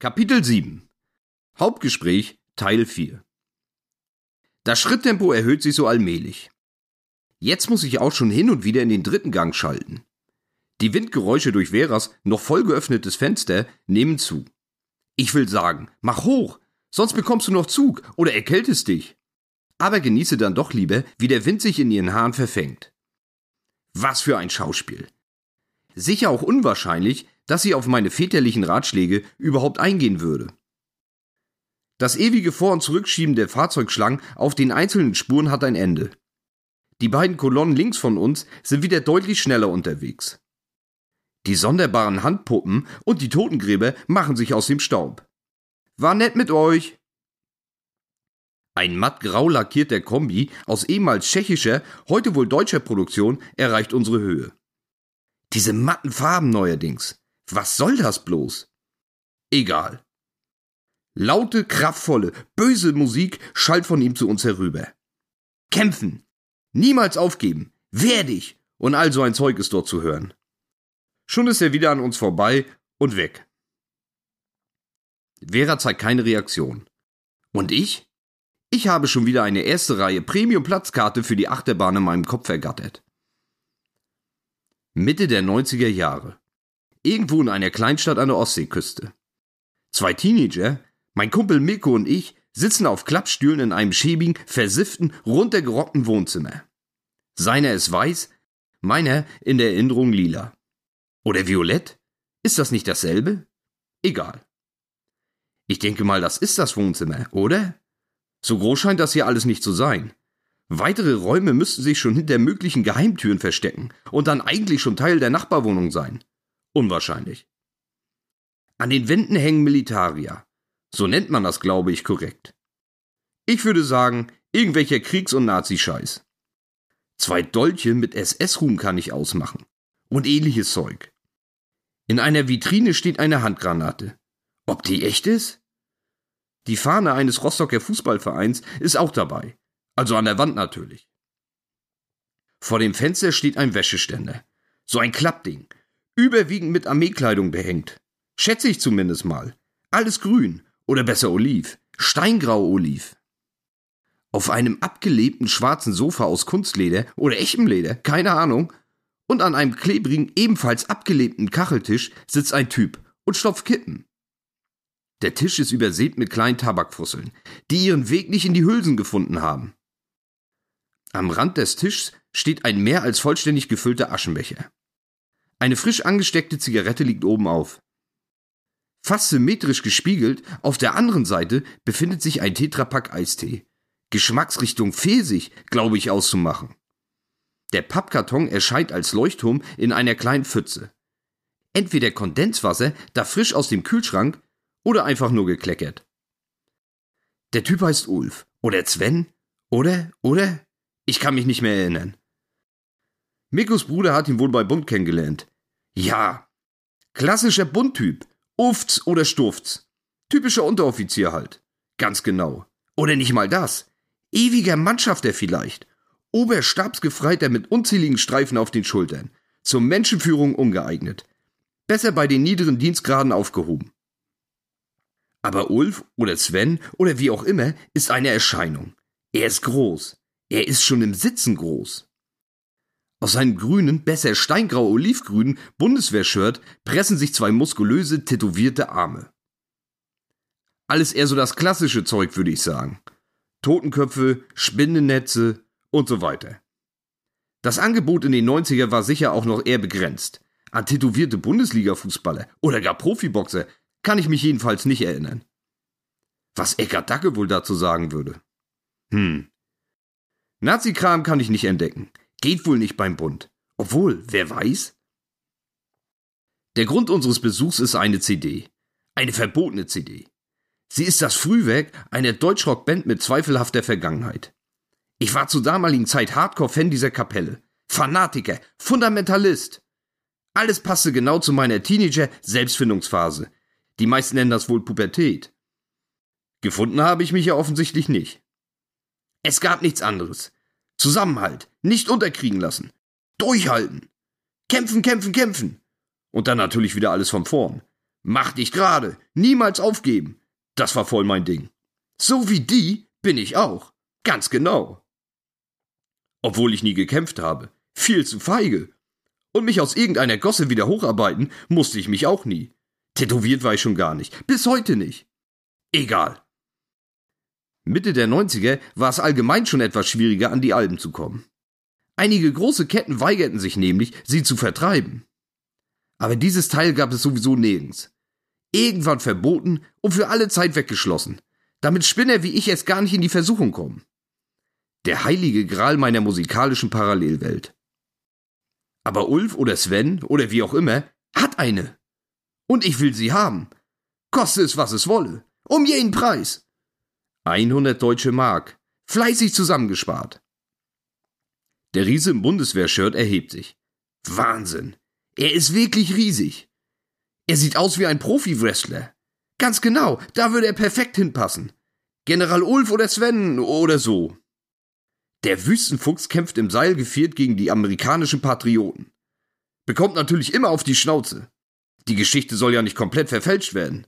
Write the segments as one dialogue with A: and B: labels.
A: Kapitel 7 Hauptgespräch Teil 4 Das Schritttempo erhöht sich so allmählich. Jetzt muss ich auch schon hin und wieder in den dritten Gang schalten. Die Windgeräusche durch Veras noch voll geöffnetes Fenster nehmen zu. Ich will sagen, mach hoch, sonst bekommst du noch Zug oder erkältest dich. Aber genieße dann doch lieber, wie der Wind sich in ihren Haaren verfängt. Was für ein Schauspiel. Sicher auch unwahrscheinlich, dass sie auf meine väterlichen Ratschläge überhaupt eingehen würde. Das ewige Vor- und Zurückschieben der Fahrzeugschlangen auf den einzelnen Spuren hat ein Ende. Die beiden Kolonnen links von uns sind wieder deutlich schneller unterwegs. Die sonderbaren Handpuppen und die Totengräber machen sich aus dem Staub. War nett mit euch! Ein mattgrau lackierter Kombi aus ehemals tschechischer, heute wohl deutscher Produktion erreicht unsere Höhe. Diese matten Farben neuerdings. Was soll das bloß? Egal. Laute, kraftvolle, böse Musik schallt von ihm zu uns herüber. Kämpfen! Niemals aufgeben! Wehr dich! Und all so ein Zeug ist dort zu hören. Schon ist er wieder an uns vorbei und weg. Vera zeigt keine Reaktion. Und ich? Ich habe schon wieder eine erste Reihe Premium-Platzkarte für die Achterbahn in meinem Kopf ergattert. Mitte der 90er Jahre. Irgendwo in einer Kleinstadt an der Ostseeküste. Zwei Teenager, mein Kumpel Mirko und ich, sitzen auf Klappstühlen in einem schäbigen, versifften, runtergerockten Wohnzimmer. Seiner ist weiß, meiner in der Erinnerung lila. Oder violett? Ist das nicht dasselbe? Egal. Ich denke mal, das ist das Wohnzimmer, oder? So groß scheint das hier alles nicht zu sein. Weitere Räume müssten sich schon hinter möglichen Geheimtüren verstecken und dann eigentlich schon Teil der Nachbarwohnung sein. Unwahrscheinlich. An den Wänden hängen Militaria. So nennt man das, glaube ich, korrekt. Ich würde sagen, irgendwelcher Kriegs- und Nazischeiß. Zwei Dolche mit SS-Ruhm kann ich ausmachen. Und ähnliches Zeug. In einer Vitrine steht eine Handgranate. Ob die echt ist? Die Fahne eines Rostocker Fußballvereins ist auch dabei. Also an der Wand natürlich. Vor dem Fenster steht ein Wäscheständer. So ein Klappding. Überwiegend mit Armeekleidung behängt. Schätze ich zumindest mal. Alles grün. Oder besser oliv. Steingrau oliv. Auf einem abgelebten schwarzen Sofa aus Kunstleder oder echtem Leder, keine Ahnung, und an einem klebrigen, ebenfalls abgelebten Kacheltisch sitzt ein Typ und stopft Kippen. Der Tisch ist übersät mit kleinen Tabakfusseln, die ihren Weg nicht in die Hülsen gefunden haben. Am Rand des Tischs steht ein mehr als vollständig gefüllter Aschenbecher. Eine frisch angesteckte Zigarette liegt oben auf. Fast symmetrisch gespiegelt, auf der anderen Seite befindet sich ein Tetrapack Eistee. Geschmacksrichtung Pfirsich, glaube ich, auszumachen. Der Pappkarton erscheint als Leuchtturm in einer kleinen Pfütze. Entweder Kondenswasser, da frisch aus dem Kühlschrank, oder einfach nur gekleckert. Der Typ heißt Ulf. Oder Sven. Oder, oder? Ich kann mich nicht mehr erinnern. Mikos Bruder hat ihn wohl bei Bund kennengelernt. Ja. Klassischer Bundtyp. Ufts oder Stufts. Typischer Unteroffizier halt. Ganz genau. Oder nicht mal das. Ewiger Mannschafter vielleicht. Oberstabsgefreiter mit unzähligen Streifen auf den Schultern. Zur Menschenführung ungeeignet. Besser bei den niederen Dienstgraden aufgehoben. Aber Ulf oder Sven oder wie auch immer ist eine Erscheinung. Er ist groß. Er ist schon im Sitzen groß. Aus seinem grünen, besser steingrau-olivgrünen Bundeswehrshirt pressen sich zwei muskulöse, tätowierte Arme. Alles eher so das klassische Zeug, würde ich sagen. Totenköpfe, Spinnennetze und so weiter. Das Angebot in den 90er war sicher auch noch eher begrenzt. An tätowierte Bundesliga-Fußballer oder gar Profiboxer kann ich mich jedenfalls nicht erinnern. Was Eckart Dacke wohl dazu sagen würde. Hm. Nazi-Kram kann ich nicht entdecken. Geht wohl nicht beim Bund. Obwohl, wer weiß? Der Grund unseres Besuchs ist eine CD. Eine verbotene CD. Sie ist das Frühwerk einer Deutschrock-Band mit zweifelhafter Vergangenheit. Ich war zur damaligen Zeit Hardcore-Fan dieser Kapelle. Fanatiker, Fundamentalist. Alles passte genau zu meiner Teenager-Selbstfindungsphase. Die meisten nennen das wohl Pubertät. Gefunden habe ich mich ja offensichtlich nicht. Es gab nichts anderes. Zusammenhalt, nicht unterkriegen lassen. Durchhalten. Kämpfen, kämpfen, kämpfen. Und dann natürlich wieder alles von vorn. Mach dich gerade, niemals aufgeben. Das war voll mein Ding. So wie die bin ich auch. Ganz genau. Obwohl ich nie gekämpft habe. Viel zu feige. Und mich aus irgendeiner Gosse wieder hocharbeiten musste ich mich auch nie. Tätowiert war ich schon gar nicht. Bis heute nicht. Egal. Mitte der 90er war es allgemein schon etwas schwieriger, an die Alben zu kommen. Einige große Ketten weigerten sich nämlich, sie zu vertreiben. Aber dieses Teil gab es sowieso nirgends. Irgendwann verboten und für alle Zeit weggeschlossen, damit Spinner wie ich erst gar nicht in die Versuchung kommen. Der heilige Gral meiner musikalischen Parallelwelt. Aber Ulf oder Sven oder wie auch immer hat eine. Und ich will sie haben. Koste es, was es wolle. Um jeden Preis. 100 deutsche Mark. Fleißig zusammengespart. Der Riese im Bundeswehrshirt erhebt sich. Wahnsinn. Er ist wirklich riesig. Er sieht aus wie ein Profi-Wrestler. Ganz genau, da würde er perfekt hinpassen. General Ulf oder Sven oder so. Der Wüstenfuchs kämpft im Seil geviert gegen die amerikanischen Patrioten. Bekommt natürlich immer auf die Schnauze. Die Geschichte soll ja nicht komplett verfälscht werden.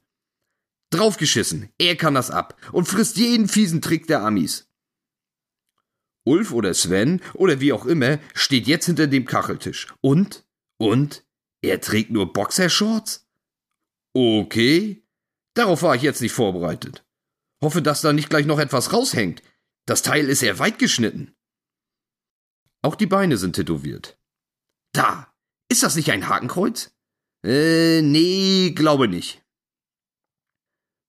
A: Draufgeschissen, er kann das ab und frisst jeden fiesen Trick der Amis. Ulf oder Sven oder wie auch immer steht jetzt hinter dem Kacheltisch. Und? Und? Er trägt nur Boxershorts? Okay. Darauf war ich jetzt nicht vorbereitet. Hoffe, dass da nicht gleich noch etwas raushängt. Das Teil ist sehr weit geschnitten. Auch die Beine sind tätowiert. Da! Ist das nicht ein Hakenkreuz? Äh, nee, glaube nicht.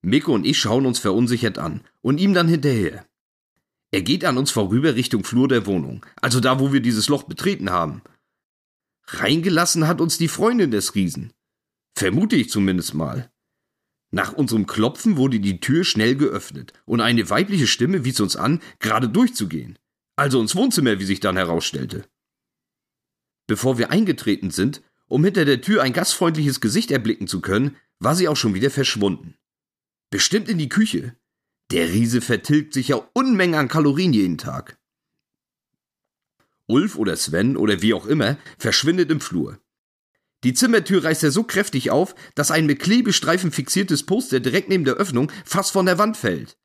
A: Miko und ich schauen uns verunsichert an und ihm dann hinterher. Er geht an uns vorüber Richtung Flur der Wohnung, also da, wo wir dieses Loch betreten haben. Reingelassen hat uns die Freundin des Riesen. Vermute ich zumindest mal. Nach unserem Klopfen wurde die Tür schnell geöffnet und eine weibliche Stimme wies uns an, gerade durchzugehen. Also ins Wohnzimmer, wie sich dann herausstellte. Bevor wir eingetreten sind, um hinter der Tür ein gastfreundliches Gesicht erblicken zu können, war sie auch schon wieder verschwunden. Bestimmt in die Küche. Der Riese vertilgt sich ja Unmengen an Kalorien jeden Tag. Ulf oder Sven oder wie auch immer verschwindet im Flur. Die Zimmertür reißt er so kräftig auf, dass ein mit Klebestreifen fixiertes Poster direkt neben der Öffnung fast von der Wand fällt.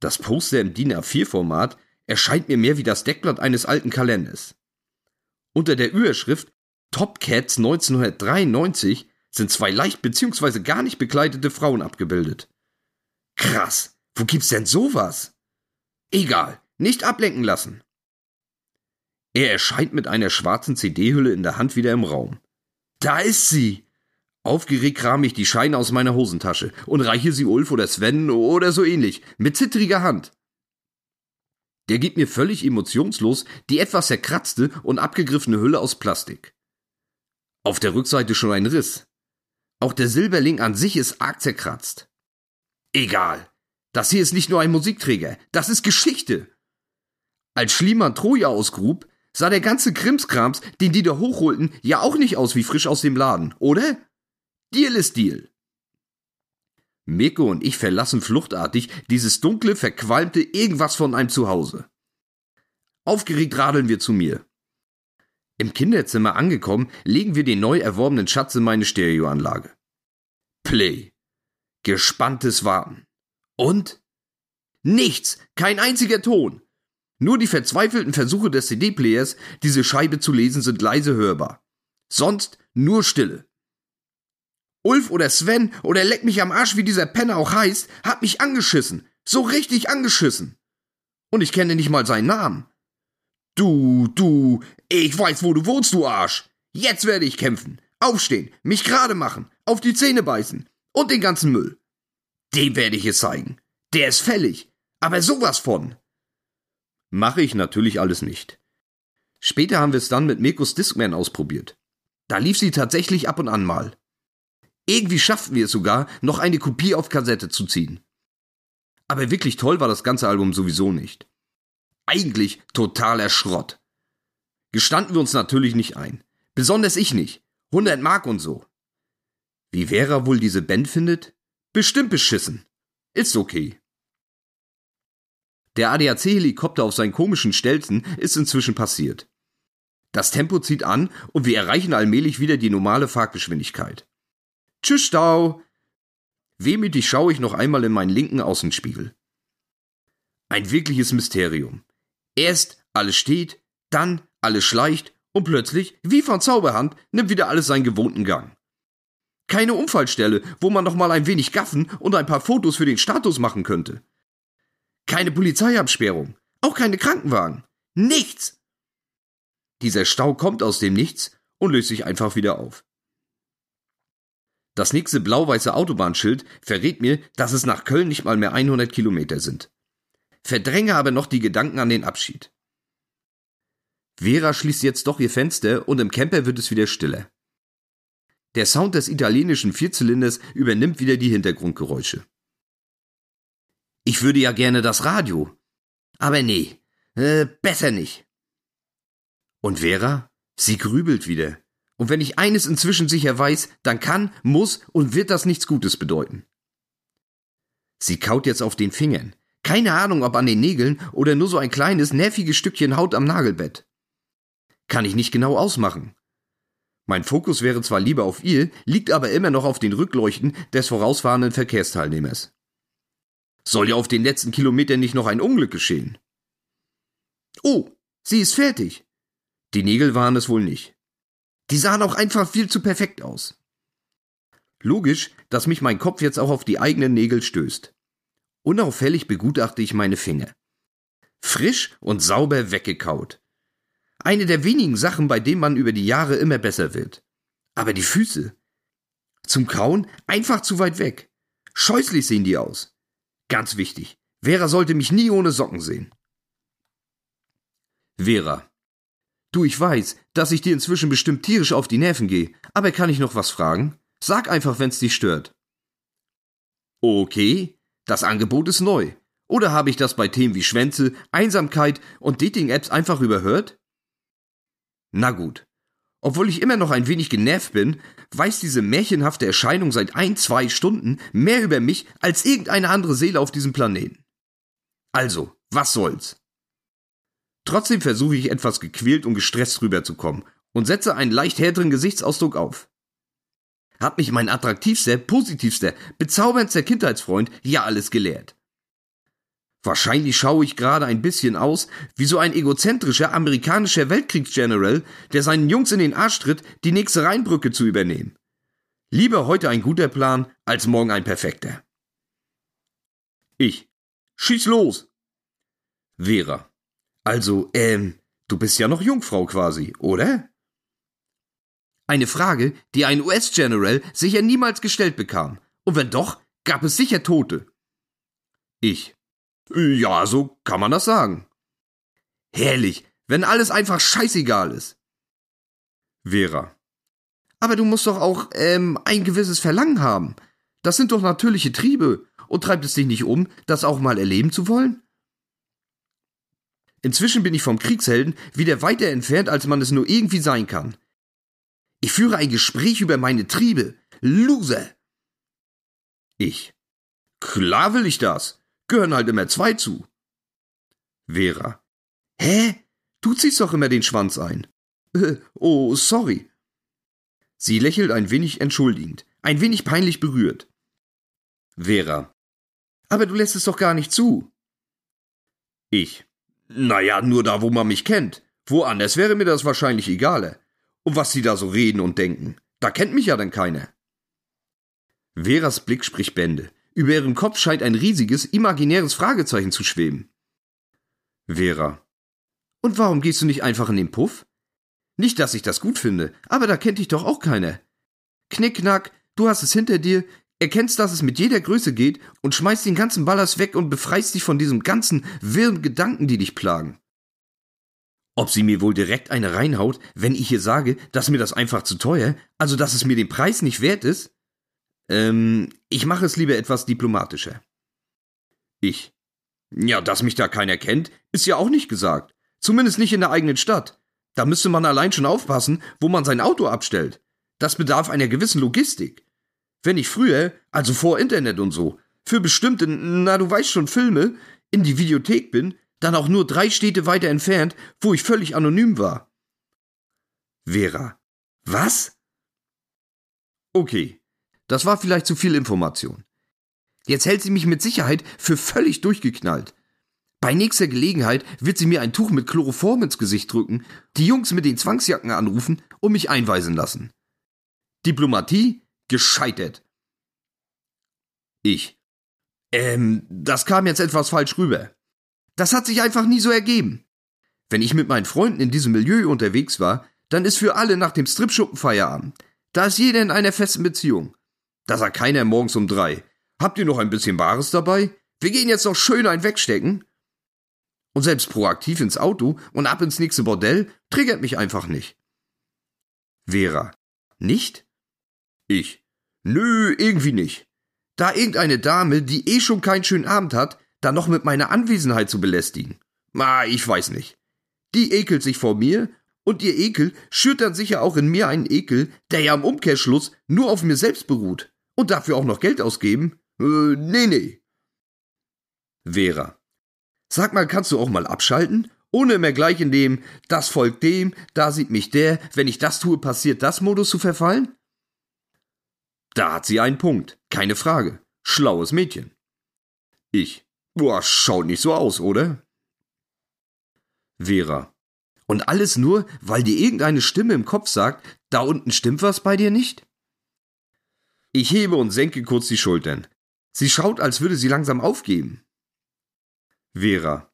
A: Das Poster im DIN A4-Format erscheint mir mehr wie das Deckblatt eines alten Kalenders. Unter der Überschrift Top Cats 1993 sind zwei leicht bzw. gar nicht bekleidete Frauen abgebildet. Krass, wo gibt's denn sowas? Egal, nicht ablenken lassen. Er erscheint mit einer schwarzen CD-Hülle in der Hand wieder im Raum. Da ist sie! Aufgeregt kram ich die Scheine aus meiner Hosentasche und reiche sie Ulf oder Sven oder so ähnlich, mit zittriger Hand. Der gibt mir völlig emotionslos die etwas zerkratzte und abgegriffene Hülle aus Plastik. Auf der Rückseite schon ein Riss. Auch der Silberling an sich ist arg zerkratzt. Egal. Das hier ist nicht nur ein Musikträger, das ist Geschichte. Als Schliemann Troja ausgrub, sah der ganze Krimskrams, den die da hochholten, ja auch nicht aus wie frisch aus dem Laden, oder? Deal ist Deal. Meko und ich verlassen fluchtartig dieses dunkle, verqualmte Irgendwas von einem Zuhause. Aufgeregt radeln wir zu mir. Im Kinderzimmer angekommen, legen wir den neu erworbenen Schatz in meine Stereoanlage. Play. Gespanntes Warten. Und? Nichts, kein einziger Ton. Nur die verzweifelten Versuche des CD-Players, diese Scheibe zu lesen, sind leise hörbar. Sonst nur Stille. Ulf oder Sven oder leck mich am Arsch, wie dieser Penner auch heißt, hat mich angeschissen. So richtig angeschissen. Und ich kenne nicht mal seinen Namen. Du, du, ich weiß, wo du wohnst, du Arsch. Jetzt werde ich kämpfen. Aufstehen, mich gerade machen, auf die Zähne beißen und den ganzen Müll. Dem werde ich es zeigen. Der ist fällig, aber sowas von. Mache ich natürlich alles nicht. Später haben wir es dann mit Mirkus Discman ausprobiert. Da lief sie tatsächlich ab und an mal. Irgendwie schafften wir es sogar, noch eine Kopie auf Kassette zu ziehen. Aber wirklich toll war das ganze Album sowieso nicht. Eigentlich totaler Schrott. Gestanden wir uns natürlich nicht ein. Besonders ich nicht. 100 Mark und so. Wie Vera wohl diese Band findet? Bestimmt beschissen. Ist okay. Der ADAC-Helikopter auf seinen komischen Stelzen ist inzwischen passiert. Das Tempo zieht an und wir erreichen allmählich wieder die normale Fahrtgeschwindigkeit. Tschüss, Stau. Wehmütig schaue ich noch einmal in meinen linken Außenspiegel. Ein wirkliches Mysterium. Erst alles steht, dann alles schleicht und plötzlich, wie von Zauberhand, nimmt wieder alles seinen gewohnten Gang. Keine Unfallstelle, wo man noch mal ein wenig gaffen und ein paar Fotos für den Status machen könnte. Keine Polizeiabsperrung, auch keine Krankenwagen. Nichts! Dieser Stau kommt aus dem Nichts und löst sich einfach wieder auf. Das nächste blau-weiße Autobahnschild verrät mir, dass es nach Köln nicht mal mehr 100 Kilometer sind. Verdränge aber noch die Gedanken an den Abschied. Vera schließt jetzt doch ihr Fenster und im Camper wird es wieder stiller. Der Sound des italienischen Vierzylinders übernimmt wieder die Hintergrundgeräusche. Ich würde ja gerne das Radio. Aber nee, äh, besser nicht. Und Vera? Sie grübelt wieder. Und wenn ich eines inzwischen sicher weiß, dann kann, muss und wird das nichts Gutes bedeuten. Sie kaut jetzt auf den Fingern. Keine Ahnung, ob an den Nägeln oder nur so ein kleines, nerviges Stückchen Haut am Nagelbett. Kann ich nicht genau ausmachen. Mein Fokus wäre zwar lieber auf ihr, liegt aber immer noch auf den Rückleuchten des vorausfahrenden Verkehrsteilnehmers. Soll ja auf den letzten Kilometern nicht noch ein Unglück geschehen. Oh, sie ist fertig. Die Nägel waren es wohl nicht. Die sahen auch einfach viel zu perfekt aus. Logisch, dass mich mein Kopf jetzt auch auf die eigenen Nägel stößt. Unauffällig begutachte ich meine Finger. Frisch und sauber weggekaut. Eine der wenigen Sachen, bei denen man über die Jahre immer besser wird. Aber die Füße. Zum Kauen einfach zu weit weg. Scheußlich sehen die aus. Ganz wichtig. Vera sollte mich nie ohne Socken sehen. Vera. Du, ich weiß, dass ich dir inzwischen bestimmt tierisch auf die Nerven gehe, aber kann ich noch was fragen? Sag einfach, wenn's dich stört. Okay, das Angebot ist neu. Oder habe ich das bei Themen wie Schwänze, Einsamkeit und Dating-Apps einfach überhört? Na gut. Obwohl ich immer noch ein wenig genervt bin, weiß diese märchenhafte Erscheinung seit ein, zwei Stunden mehr über mich als irgendeine andere Seele auf diesem Planeten. Also, was soll's? Trotzdem versuche ich etwas gequält und gestresst rüberzukommen und setze einen leicht härteren Gesichtsausdruck auf. Hat mich mein attraktivster, positivster, bezauberndster Kindheitsfreund ja alles gelehrt. Wahrscheinlich schaue ich gerade ein bisschen aus wie so ein egozentrischer amerikanischer Weltkriegsgeneral, der seinen Jungs in den Arsch tritt, die nächste Rheinbrücke zu übernehmen. Lieber heute ein guter Plan als morgen ein perfekter. Ich. Schieß los. Vera. Also, ähm, du bist ja noch Jungfrau quasi, oder? Eine Frage, die ein US-General sicher niemals gestellt bekam. Und wenn doch, gab es sicher Tote. Ich. Ja, so kann man das sagen. Herrlich, wenn alles einfach scheißegal ist. Vera. Aber du musst doch auch, ähm, ein gewisses Verlangen haben. Das sind doch natürliche Triebe. Und treibt es dich nicht um, das auch mal erleben zu wollen? Inzwischen bin ich vom Kriegshelden wieder weiter entfernt, als man es nur irgendwie sein kann. Ich führe ein Gespräch über meine Triebe. Loser! Ich. Klar will ich das gehören halt immer zwei zu. Vera. Hä? Du ziehst doch immer den Schwanz ein. Äh, oh, sorry. Sie lächelt ein wenig entschuldigend, ein wenig peinlich berührt. Vera. Aber du lässt es doch gar nicht zu. Ich. Naja, nur da, wo man mich kennt. Woanders wäre mir das wahrscheinlich egaler. Und was sie da so reden und denken, da kennt mich ja dann keiner. Veras Blick spricht Bände. Über ihrem Kopf scheint ein riesiges, imaginäres Fragezeichen zu schweben. Vera. Und warum gehst du nicht einfach in den Puff? Nicht, dass ich das gut finde, aber da kennt dich doch auch keiner. Knickknack, du hast es hinter dir, erkennst, dass es mit jeder Größe geht und schmeißt den ganzen Ballast weg und befreist dich von diesem ganzen wirren Gedanken, die dich plagen. Ob sie mir wohl direkt eine reinhaut, wenn ich ihr sage, dass mir das einfach zu teuer, also dass es mir den Preis nicht wert ist? Ähm, ich mache es lieber etwas diplomatischer. Ich. Ja, dass mich da keiner kennt, ist ja auch nicht gesagt. Zumindest nicht in der eigenen Stadt. Da müsste man allein schon aufpassen, wo man sein Auto abstellt. Das bedarf einer gewissen Logistik. Wenn ich früher, also vor Internet und so, für bestimmte, na du weißt schon, Filme in die Videothek bin, dann auch nur drei Städte weiter entfernt, wo ich völlig anonym war. Vera. Was? Okay, Das war vielleicht zu viel Information. Jetzt hält sie mich mit Sicherheit für völlig durchgeknallt. Bei nächster Gelegenheit wird sie mir ein Tuch mit Chloroform ins Gesicht drücken, die Jungs mit den Zwangsjacken anrufen und mich einweisen lassen. Diplomatie gescheitert. Ich. Ähm, das kam jetzt etwas falsch rüber. Das hat sich einfach nie so ergeben. Wenn ich mit meinen Freunden in diesem Milieu unterwegs war, dann ist für alle nach dem Stripschuppen Feierabend. Da ist jeder in einer festen Beziehung. Da sagt keiner morgens um drei. Habt ihr noch ein bisschen Bares dabei? Wir gehen jetzt noch schön ein wegstecken. Und selbst proaktiv ins Auto und ab ins nächste Bordell triggert mich einfach nicht. Vera. Nicht? Ich. Nö, irgendwie nicht. Da irgendeine Dame, die eh schon keinen schönen Abend hat, dann noch mit meiner Anwesenheit zu belästigen. Ma, ich weiß nicht. Die ekelt sich vor mir und ihr Ekel schürt dann sicher auch in mir einen Ekel, der ja im Umkehrschluss nur auf mir selbst beruht. Und dafür auch noch Geld ausgeben? Äh, nee, nee. Vera. Sag mal, kannst du auch mal abschalten? Ohne immer gleich in dem, das folgt dem, da sieht mich der, wenn ich das tue, passiert das Modus zu verfallen? Da hat sie einen Punkt, keine Frage. Schlaues Mädchen. Ich. Boah, schaut nicht so aus, oder? Vera. Und alles nur, weil dir irgendeine Stimme im Kopf sagt, da unten stimmt was bei dir nicht? Ich hebe und senke kurz die Schultern. Sie schaut, als würde sie langsam aufgeben. Vera.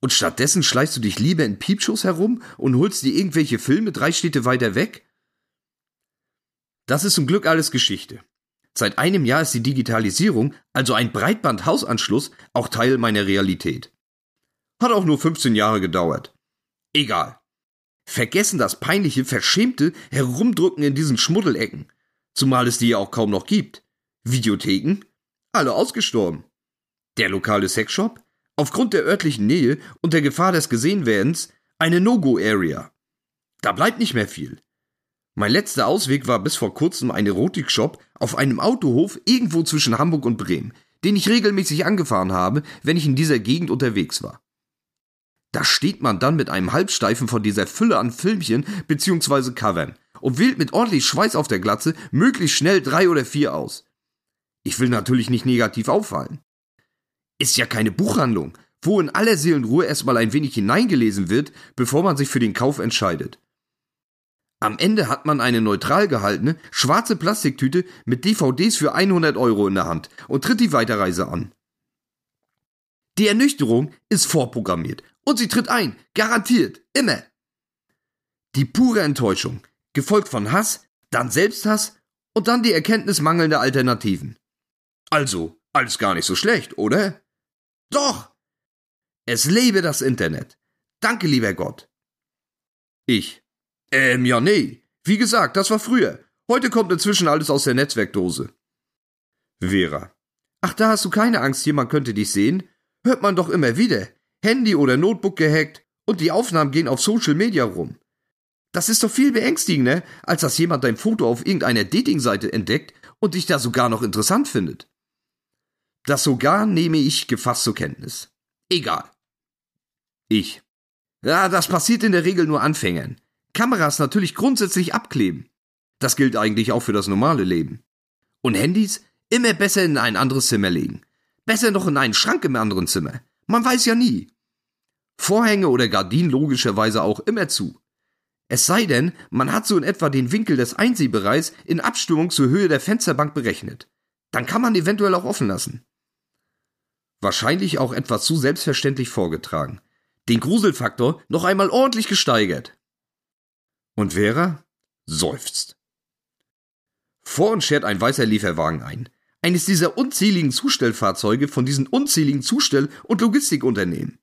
A: Und stattdessen schleichst du dich lieber in Piepshows herum und holst dir irgendwelche Filme drei Städte weiter weg? Das ist zum Glück alles Geschichte. Seit einem Jahr ist die Digitalisierung, also ein Breitbandhausanschluss, auch Teil meiner Realität. Hat auch nur 15 Jahre gedauert. Egal. Vergessen das peinliche, verschämte Herumdrücken in diesen Schmuddelecken. Zumal es die ja auch kaum noch gibt. Videotheken? Alle ausgestorben. Der lokale Sexshop? Aufgrund der örtlichen Nähe und der Gefahr des Gesehenwerdens eine No-Go-Area. Da bleibt nicht mehr viel. Mein letzter Ausweg war bis vor kurzem ein Erotikshop auf einem Autohof irgendwo zwischen Hamburg und Bremen, den ich regelmäßig angefahren habe, wenn ich in dieser Gegend unterwegs war. Da steht man dann mit einem Halbsteifen von dieser Fülle an Filmchen bzw. Covern und wählt mit ordentlich Schweiß auf der Glatze möglichst schnell drei oder vier aus. Ich will natürlich nicht negativ auffallen. Ist ja keine Buchhandlung, wo in aller Seelenruhe erstmal ein wenig hineingelesen wird, bevor man sich für den Kauf entscheidet. Am Ende hat man eine neutral gehaltene, schwarze Plastiktüte mit DVDs für 100 Euro in der Hand und tritt die Weiterreise an. Die Ernüchterung ist vorprogrammiert und sie tritt ein, garantiert, immer. Die pure Enttäuschung, gefolgt von Hass, dann Selbsthass und dann die Erkenntnis mangelnder Alternativen. Also, alles gar nicht so schlecht, oder? Doch! Es lebe das Internet. Danke, lieber Gott. Ich. Ähm, ja, nee. Wie gesagt, das war früher. Heute kommt inzwischen alles aus der Netzwerkdose. Vera. Ach, da hast du keine Angst, jemand könnte dich sehen? Hört man doch immer wieder. Handy oder Notebook gehackt und die Aufnahmen gehen auf Social Media rum. Das ist doch viel beängstigender, als dass jemand dein Foto auf irgendeiner Datingseite entdeckt und dich da sogar noch interessant findet. Das sogar nehme ich gefasst zur Kenntnis. Egal. Ich. Ja, das passiert in der Regel nur Anfängern. Kameras natürlich grundsätzlich abkleben. Das gilt eigentlich auch für das normale Leben. Und Handys immer besser in ein anderes Zimmer legen. Besser noch in einen Schrank im anderen Zimmer. Man weiß ja nie. Vorhänge oder Gardinen logischerweise auch immer zu. Es sei denn, man hat so in etwa den Winkel des Einsehbereichs in Abstimmung zur Höhe der Fensterbank berechnet. Dann kann man eventuell auch offen lassen. Wahrscheinlich auch etwas zu selbstverständlich vorgetragen. Den Gruselfaktor noch einmal ordentlich gesteigert. Und Vera seufzt. Vor uns schert ein weißer Lieferwagen ein. Eines dieser unzähligen Zustellfahrzeuge von diesen unzähligen Zustell- und Logistikunternehmen.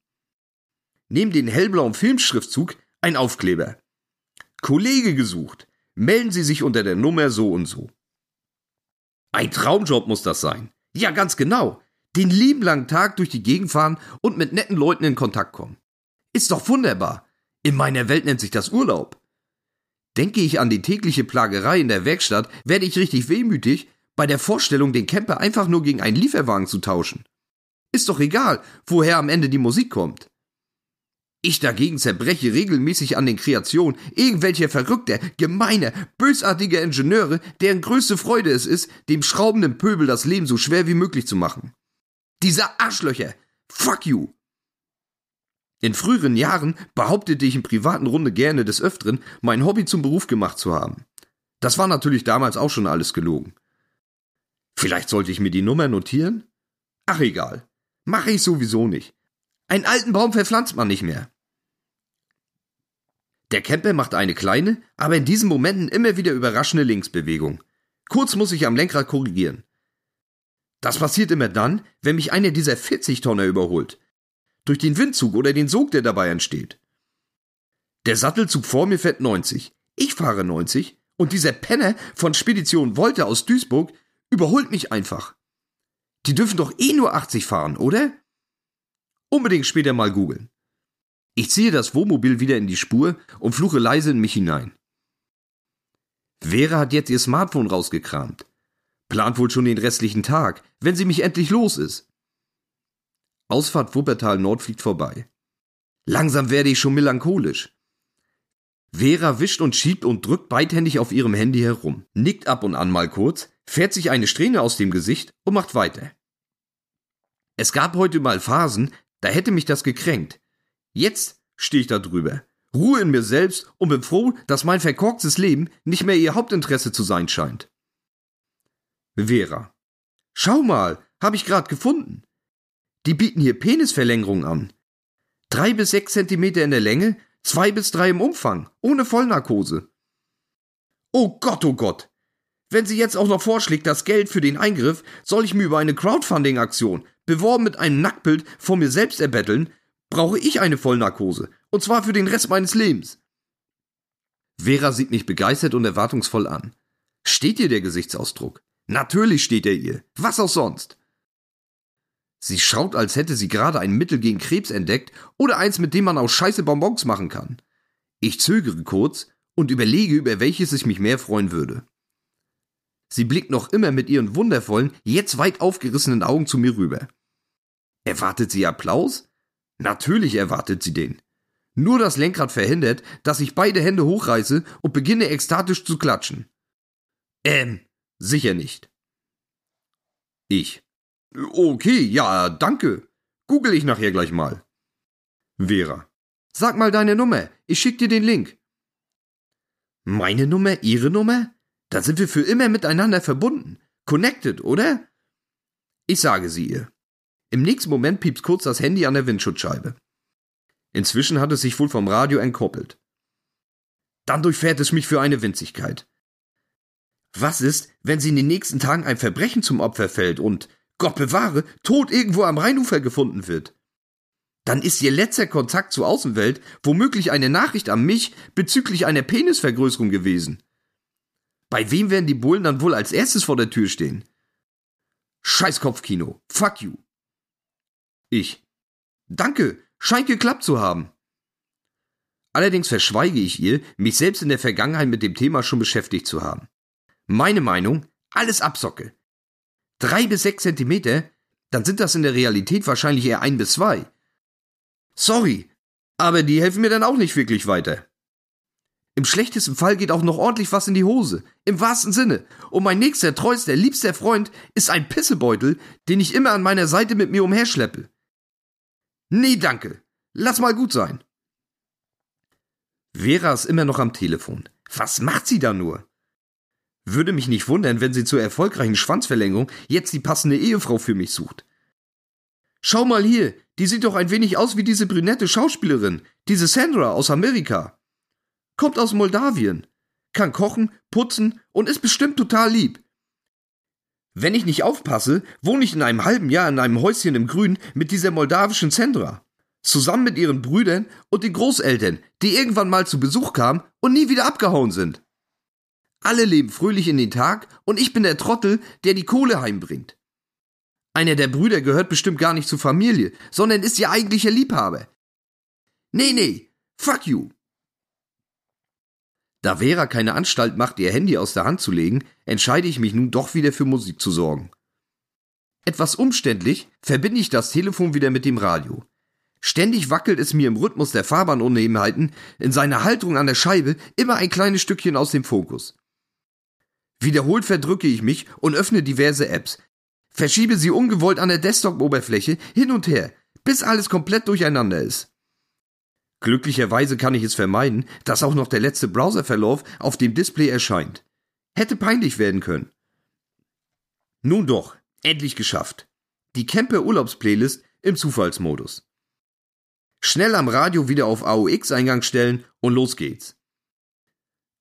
A: Neben den hellblauen Filmschriftzug ein Aufkleber. Kollege gesucht. Melden Sie sich unter der Nummer so und so. Ein Traumjob muss das sein. Ja, ganz genau. Den lieben langen Tag durch die Gegend fahren und mit netten Leuten in Kontakt kommen. Ist doch wunderbar. In meiner Welt nennt sich das Urlaub. Denke ich an die tägliche Plagerei in der Werkstatt, werde ich richtig wehmütig bei der Vorstellung, den Camper einfach nur gegen einen Lieferwagen zu tauschen. Ist doch egal, woher am Ende die Musik kommt. Ich dagegen zerbreche regelmäßig an den Kreationen irgendwelcher verrückter, gemeiner, bösartiger Ingenieure, deren größte Freude es ist, dem schraubenden Pöbel das Leben so schwer wie möglich zu machen. Dieser Arschlöcher! Fuck you! In früheren Jahren behauptete ich in privaten Runde gerne des Öfteren, mein Hobby zum Beruf gemacht zu haben. Das war natürlich damals auch schon alles gelogen. Vielleicht sollte ich mir die Nummer notieren? Ach egal. Mache ich sowieso nicht. Einen alten Baum verpflanzt man nicht mehr. Der Camper macht eine kleine, aber in diesen Momenten immer wieder überraschende Linksbewegung. Kurz muss ich am Lenkrad korrigieren. Das passiert immer dann, wenn mich einer dieser 40-Tonner überholt. Durch den Windzug oder den Sog, der dabei entsteht. Der Sattelzug vor mir fährt 90. Ich fahre 90 und dieser Penner von Spedition Wolter aus Duisburg überholt mich einfach. Die dürfen doch eh nur 80 fahren, oder? Unbedingt später mal googeln. Ich ziehe das Wohnmobil wieder in die Spur und fluche leise in mich hinein. Vera hat jetzt ihr Smartphone rausgekramt. Plant wohl schon den restlichen Tag, wenn sie mich endlich los ist. Ausfahrt Wuppertal Nord fliegt vorbei. Langsam werde ich schon melancholisch. Vera wischt und schiebt und drückt beidhändig auf ihrem Handy herum, nickt ab und an mal kurz, fährt sich eine Strähne aus dem Gesicht und macht weiter. Es gab heute mal Phasen, da hätte mich das gekränkt. Jetzt stehe ich da drüber. Ruhe in mir selbst und bin froh, dass mein verkorkstes Leben nicht mehr ihr Hauptinteresse zu sein scheint. Vera. Schau mal, hab ich grad gefunden. Die bieten hier Penisverlängerung an. Drei bis sechs Zentimeter in der Länge, zwei bis drei im Umfang, ohne Vollnarkose. Oh Gott, oh Gott. Wenn sie jetzt auch noch vorschlägt, das Geld für den Eingriff soll ich mir über eine Crowdfunding-Aktion beworben mit einem Nacktbild von mir selbst erbetteln, brauche ich eine Vollnarkose. Und zwar für den Rest meines Lebens. Vera sieht mich begeistert und erwartungsvoll an. Steht ihr der Gesichtsausdruck? Natürlich steht er ihr. Was auch sonst. Sie schaut, als hätte sie gerade ein Mittel gegen Krebs entdeckt oder eins, mit dem man aus Scheiße Bonbons machen kann. Ich zögere kurz und überlege, über welches ich mich mehr freuen würde. Sie blickt noch immer mit ihren wundervollen, jetzt weit aufgerissenen Augen zu mir rüber. Erwartet sie Applaus? Natürlich erwartet sie den. Nur das Lenkrad verhindert, dass ich beide Hände hochreiße und beginne ekstatisch zu klatschen. Ähm, sicher nicht. Ich. Okay, ja, danke. Google ich nachher gleich mal. Vera. Sag mal deine Nummer, ich schick dir den Link. Meine Nummer, ihre Nummer? Dann sind wir für immer miteinander verbunden. Connected, oder? Ich sage sie ihr. Im nächsten Moment piepst kurz das Handy an der Windschutzscheibe. Inzwischen hat es sich wohl vom Radio entkoppelt. Dann durchfährt es mich für eine Winzigkeit. Was ist, wenn sie in den nächsten Tagen ein Verbrechen zum Opfer fällt und, Gott bewahre, tot irgendwo am Rheinufer gefunden wird? Dann ist ihr letzter Kontakt zur Außenwelt womöglich eine Nachricht an mich bezüglich einer Penisvergrößerung gewesen. Bei wem werden die Bullen dann wohl als erstes vor der Tür stehen? Scheißkopfkino. Fuck you. Ich. Danke, scheint geklappt zu haben. Allerdings verschweige ich ihr, mich selbst in der Vergangenheit mit dem Thema schon beschäftigt zu haben. Meine Meinung, alles Absocke. Drei bis sechs Zentimeter, dann sind das in der Realität wahrscheinlich eher ein bis zwei. Sorry, aber die helfen mir dann auch nicht wirklich weiter. Im schlechtesten Fall geht auch noch ordentlich was in die Hose. Im wahrsten Sinne. Und mein nächster, treuster, liebster Freund ist ein Pissebeutel, den ich immer an meiner Seite mit mir umherschleppe. Nee, danke. Lass mal gut sein. Vera ist immer noch am Telefon. Was macht sie da nur? Würde mich nicht wundern, wenn sie zur erfolgreichen Schwanzverlängerung jetzt die passende Ehefrau für mich sucht. Schau mal hier, die sieht doch ein wenig aus wie diese brünette Schauspielerin, diese Sandra aus Amerika. Kommt aus Moldawien, kann kochen, putzen und ist bestimmt total lieb. Wenn ich nicht aufpasse, wohne ich in einem halben Jahr in einem Häuschen im Grün mit dieser moldawischen Sandra. Zusammen mit ihren Brüdern und den Großeltern, die irgendwann mal zu Besuch kamen und nie wieder abgehauen sind. Alle leben fröhlich in den Tag und ich bin der Trottel, der die Kohle heimbringt. Einer der Brüder gehört bestimmt gar nicht zur Familie, sondern ist ihr eigentlicher Liebhaber. Nee, nee, fuck you. Da Vera keine Anstalt macht, ihr Handy aus der Hand zu legen, entscheide ich mich nun doch wieder für Musik zu sorgen. Etwas umständlich verbinde ich das Telefon wieder mit dem Radio. Ständig wackelt es mir im Rhythmus der Fahrbahnunebenheiten, in seiner Haltung an der Scheibe immer ein kleines Stückchen aus dem Fokus. Wiederholt verdrücke ich mich und öffne diverse Apps, verschiebe sie ungewollt an der Desktop-Oberfläche hin und her, bis alles komplett durcheinander ist. Glücklicherweise kann ich es vermeiden, dass auch noch der letzte Browserverlauf auf dem Display erscheint. Hätte peinlich werden können. Nun doch, endlich geschafft. Die Camper Urlaubsplaylist im Zufallsmodus. Schnell am Radio wieder auf AOX-Eingang stellen und los geht's.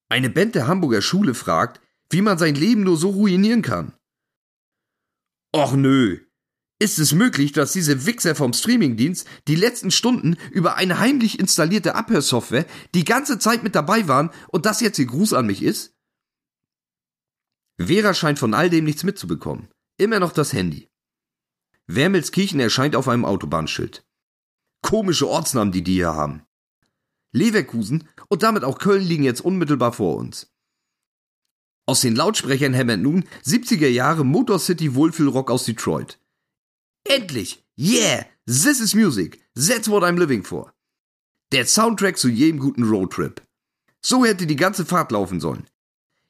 A: Eine Band der Hamburger Schule fragt, wie man sein Leben nur so ruinieren kann. Och nö. Ist es möglich, dass diese Wichser vom Streamingdienst die letzten Stunden über eine heimlich installierte Abhörsoftware die ganze Zeit mit dabei waren und das jetzt ihr Gruß an mich ist? Vera scheint von all dem nichts mitzubekommen. Immer noch das Handy. Wermelskirchen erscheint auf einem Autobahnschild. Komische Ortsnamen, die die hier haben. Leverkusen und damit auch Köln liegen jetzt unmittelbar vor uns. Aus den Lautsprechern hämmert nun 70er Jahre Motor City Wohlfühlrock aus Detroit. Endlich! Yeah! This is music! That's what I'm living for! Der Soundtrack zu jedem guten Roadtrip. So hätte die ganze Fahrt laufen sollen.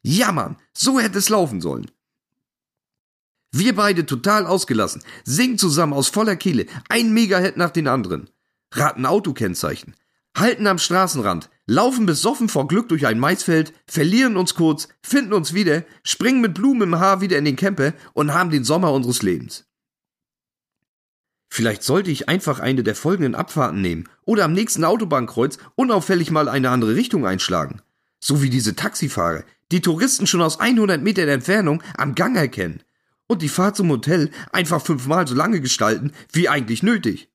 A: Ja, Mann, so hätte es laufen sollen. Wir beide total ausgelassen, singen zusammen aus voller Kehle, ein Megahit nach den anderen raten Autokennzeichen, halten am Straßenrand, laufen besoffen vor Glück durch ein Maisfeld, verlieren uns kurz, finden uns wieder, springen mit Blumen im Haar wieder in den Camper und haben den Sommer unseres Lebens. Vielleicht sollte ich einfach eine der folgenden Abfahrten nehmen oder am nächsten Autobahnkreuz unauffällig mal eine andere Richtung einschlagen. So wie diese Taxifahrer, die Touristen schon aus 100 Metern Entfernung am Gang erkennen und die Fahrt zum Hotel einfach fünfmal so lange gestalten wie eigentlich nötig.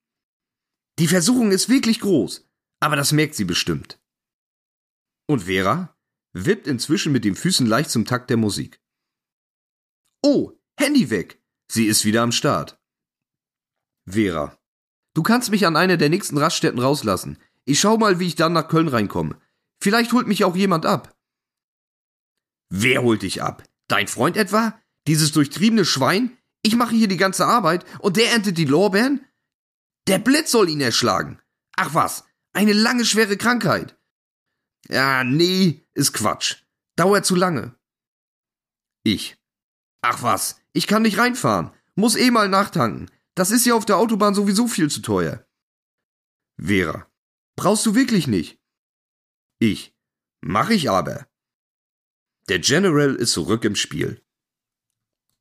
A: Die Versuchung ist wirklich groß, aber das merkt sie bestimmt. Und Vera wippt inzwischen mit den Füßen leicht zum Takt der Musik. Oh, Handy weg. Sie ist wieder am Start. Vera. Du kannst mich an einer der nächsten Raststätten rauslassen. Ich schau mal, wie ich dann nach Köln reinkomme. Vielleicht holt mich auch jemand ab. Wer holt dich ab? Dein Freund etwa? Dieses durchtriebene Schwein? Ich mache hier die ganze Arbeit und der erntet die Lorbeeren? Der Blitz soll ihn erschlagen. Ach was, eine lange, schwere Krankheit. Ja, nee, ist Quatsch. Dauert zu lange. Ich. Ach was, ich kann nicht reinfahren. Muss eh mal nachtanken. Das ist ja auf der Autobahn sowieso viel zu teuer. Vera. Brauchst du wirklich nicht? Ich. Mach ich aber. Der General ist zurück im Spiel.